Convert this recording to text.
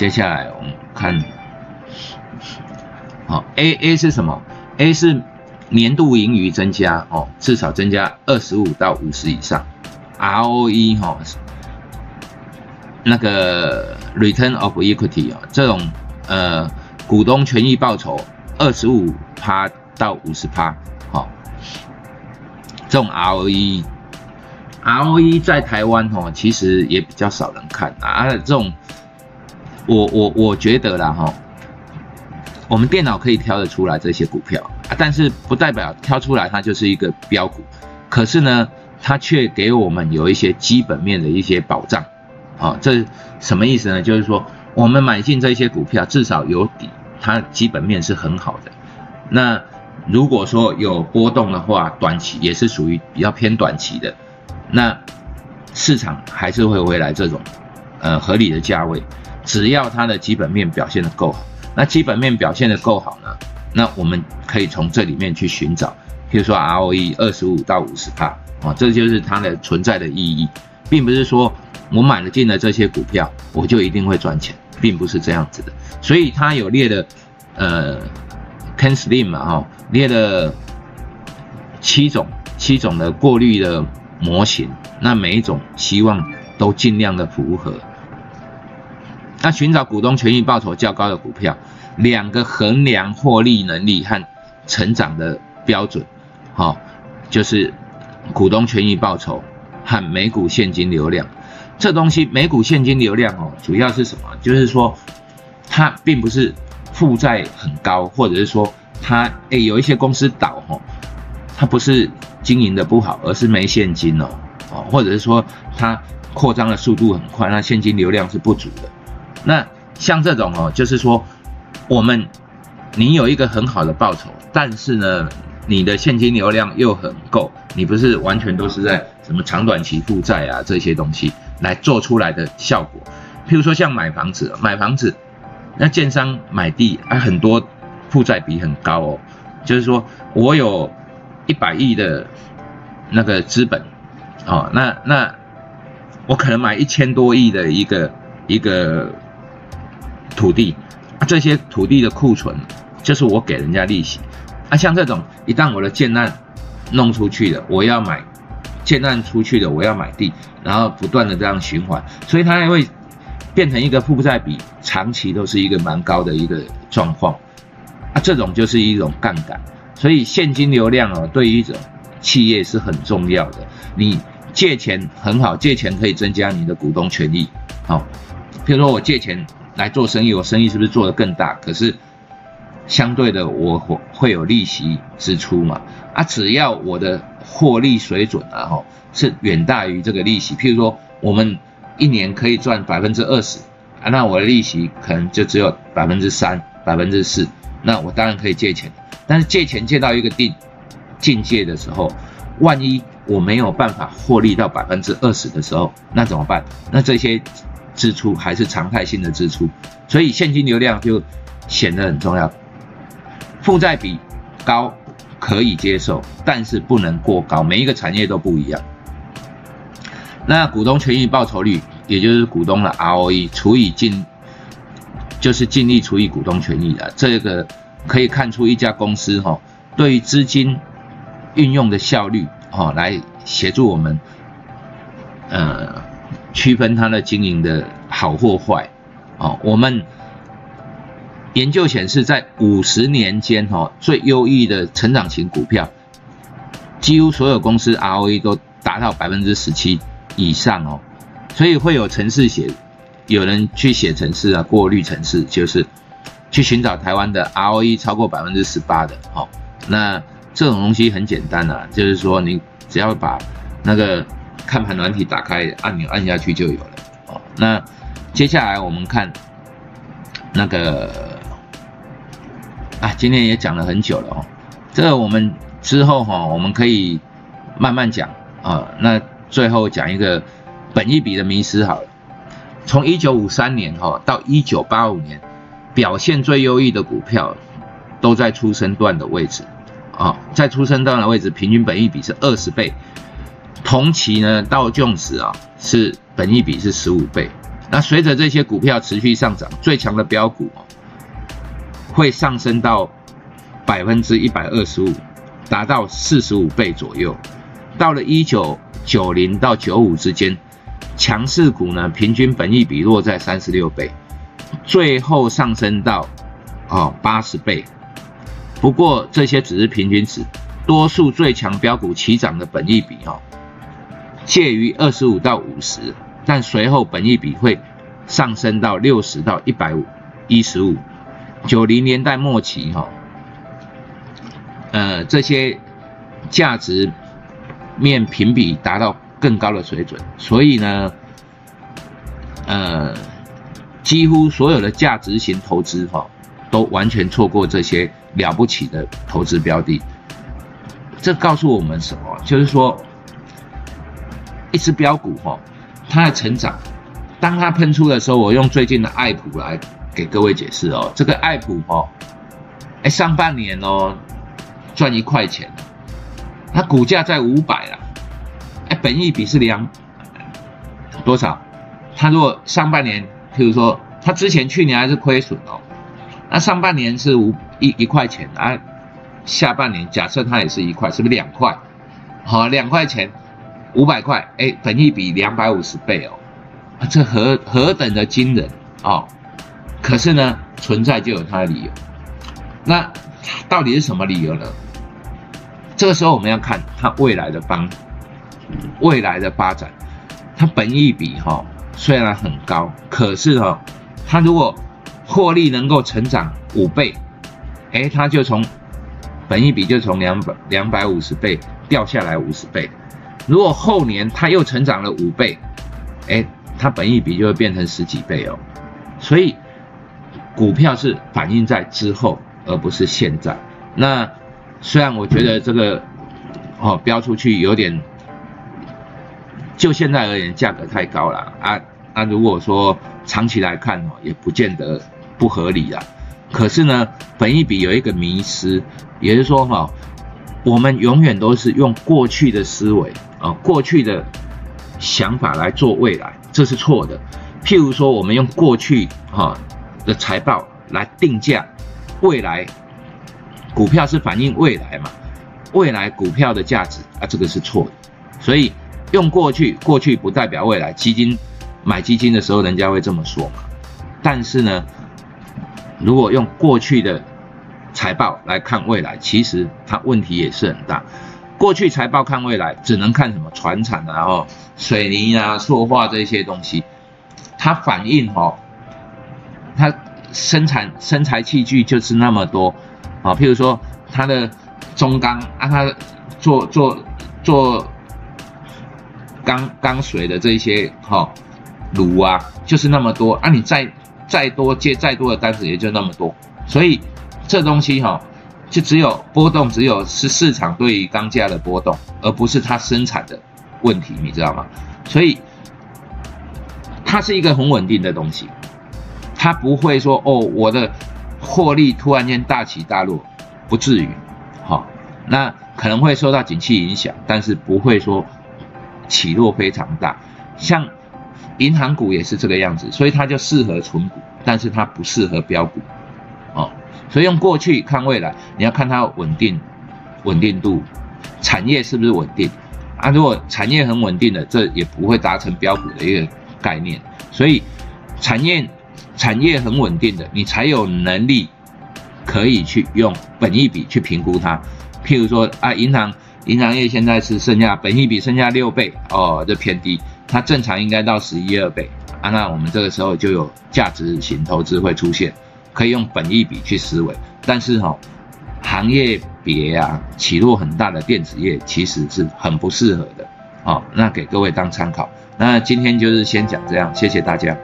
接下来我们看，好，A A 是什么？A 是年度盈余增加哦，至少增加二十五到五十以上。ROE 哈，那个 Return of Equity 啊，这种呃股东权益报酬二十五趴到五十趴，好，这种 ROE，ROE 在台湾哈其实也比较少人看啊，这种。我我我觉得啦哈，我们电脑可以挑得出来这些股票，但是不代表挑出来它就是一个标股，可是呢，它却给我们有一些基本面的一些保障，啊，这什么意思呢？就是说我们买进这些股票至少有底，它基本面是很好的。那如果说有波动的话，短期也是属于比较偏短期的，那市场还是会回来这种呃合理的价位。只要它的基本面表现的够好，那基本面表现的够好呢，那我们可以从这里面去寻找，譬如说 ROE 二十五到五十帕啊，这就是它的存在的意义，并不是说我买了进了这些股票，我就一定会赚钱，并不是这样子的。所以它有列的，呃，Ken Slim 嘛哈，列了七种七种的过滤的模型，那每一种希望都尽量的符合。那寻找股东权益报酬较高的股票，两个衡量获利能力和成长的标准，好，就是股东权益报酬和每股现金流量。这东西每股现金流量哦，主要是什么？就是说它并不是负债很高，或者是说它诶有一些公司倒哦，它不是经营的不好，而是没现金哦，哦，或者是说它扩张的速度很快，那现金流量是不足的。那像这种哦，就是说，我们你有一个很好的报酬，但是呢，你的现金流量又很够，你不是完全都是在什么长短期负债啊这些东西来做出来的效果。譬如说像买房子，买房子，那建商买地啊，很多负债比很高哦，就是说我有一百亿的那个资本，哦，那那我可能买一千多亿的一个一个。土地，这些土地的库存就是我给人家利息啊。像这种，一旦我的建案弄出去了，我要买建案出去的，我要买地，然后不断的这样循环，所以它会变成一个负债比长期都是一个蛮高的一个状况啊。这种就是一种杠杆，所以现金流量哦，对于一种企业是很重要的。你借钱很好，借钱可以增加你的股东权益。好，比如说我借钱。来做生意，我生意是不是做得更大？可是相对的，我会会有利息支出嘛？啊，只要我的获利水准啊，吼，是远大于这个利息。譬如说，我们一年可以赚百分之二十啊，那我的利息可能就只有百分之三、百分之四，那我当然可以借钱。但是借钱借到一个定境界的时候，万一我没有办法获利到百分之二十的时候，那怎么办？那这些。支出还是常态性的支出，所以现金流量就显得很重要。负债比高可以接受，但是不能过高。每一个产业都不一样。那股东权益报酬率，也就是股东的 ROE 除以净，就是净利除以股东权益的这个，可以看出一家公司哈对资金运用的效率哈，来协助我们，呃。区分它的经营的好或坏，哦，我们研究显示，在五十年间，哈，最优异的成长型股票，几乎所有公司 ROE 都达到百分之十七以上哦，所以会有城市写，有人去写城市啊，过滤城市，就是去寻找台湾的 ROE 超过百分之十八的，哦，那这种东西很简单啊，就是说你只要把那个。看盘软体打开按钮按下去就有了哦。那接下来我们看那个啊，今天也讲了很久了哦。这个我们之后哈，我们可以慢慢讲啊。那最后讲一个本一比的迷失好了。从一九五三年哈到一九八五年，表现最优异的股票都在出生段的位置啊，在出生段的位置，平均本一比是二十倍。同期呢，道琼斯啊是本益比是十五倍，那随着这些股票持续上涨，最强的标股，会上升到百分之一百二十五，达到四十五倍左右。到了一九九零到九五之间，强势股呢平均本益比落在三十六倍，最后上升到哦八十倍。不过这些只是平均值，多数最强标股齐涨的本益比哦，介于二十五到五十。但随后本益比会上升到六十到一百五一十五，九零年代末期哈，呃这些价值面评比达到更高的水准，所以呢，呃几乎所有的价值型投资哈都完全错过这些了不起的投资标的，这告诉我们什么？就是说一只标股哈。它的成长，当它喷出的时候，我用最近的爱普来给各位解释哦。这个爱普哦，哎，上半年哦赚一块钱，它股价在五百了，哎，本益比是两多少？它如果上半年，譬如说它之前去年还是亏损哦，那上半年是五一一块钱啊，下半年假设它也是一块，是不是两块？好，两块钱。五百块，哎，本益比两百五十倍哦，啊，这何何等的惊人哦！可是呢，存在就有它的理由。那到底是什么理由呢？这个时候我们要看它未来的方，未来的发展。它本益比哈虽然很高，可是哈，它如果获利能够成长五倍，哎，它就从本益比就从两百两百五十倍掉下来五十倍。如果后年它又成长了五倍，哎，它本益比就会变成十几倍哦。所以股票是反映在之后，而不是现在。那虽然我觉得这个哦标出去有点，就现在而言价格太高了啊啊！如果说长期来看哦，也不见得不合理啊。可是呢，本益比有一个迷失，也就是说哈，我们永远都是用过去的思维。啊，过去的想法来做未来，这是错的。譬如说，我们用过去哈的财报来定价未来股票，是反映未来嘛？未来股票的价值啊，这个是错的。所以用过去，过去不代表未来。基金买基金的时候，人家会这么说嘛？但是呢，如果用过去的财报来看未来，其实它问题也是很大。过去财报看未来，只能看什么船产啊、哦水泥啊、塑化这些东西，它反映哦，它生产生材器具就是那么多啊，譬如说它的中钢啊，它做做做钢钢水的这些哈炉啊，就是那么多啊，你再再多接再多的单子也就那么多，所以这东西哈。就只有波动，只有是市场对于钢价的波动，而不是它生产的问题，你知道吗？所以它是一个很稳定的东西，它不会说哦，我的获利突然间大起大落，不至于，好，那可能会受到景气影响，但是不会说起落非常大。像银行股也是这个样子，所以它就适合存股，但是它不适合标股。所以用过去看未来，你要看它稳定、稳定度，产业是不是稳定啊？如果产业很稳定的，这也不会达成标股的一个概念。所以产业产业很稳定的，你才有能力可以去用本益比去评估它。譬如说啊，银行银行业现在是剩下本益比剩下六倍哦，这偏低，它正常应该到十一二倍啊。那我们这个时候就有价值型投资会出现。可以用本益比去思维，但是哈，行业别啊起落很大的电子业其实是很不适合的，好，那给各位当参考。那今天就是先讲这样，谢谢大家。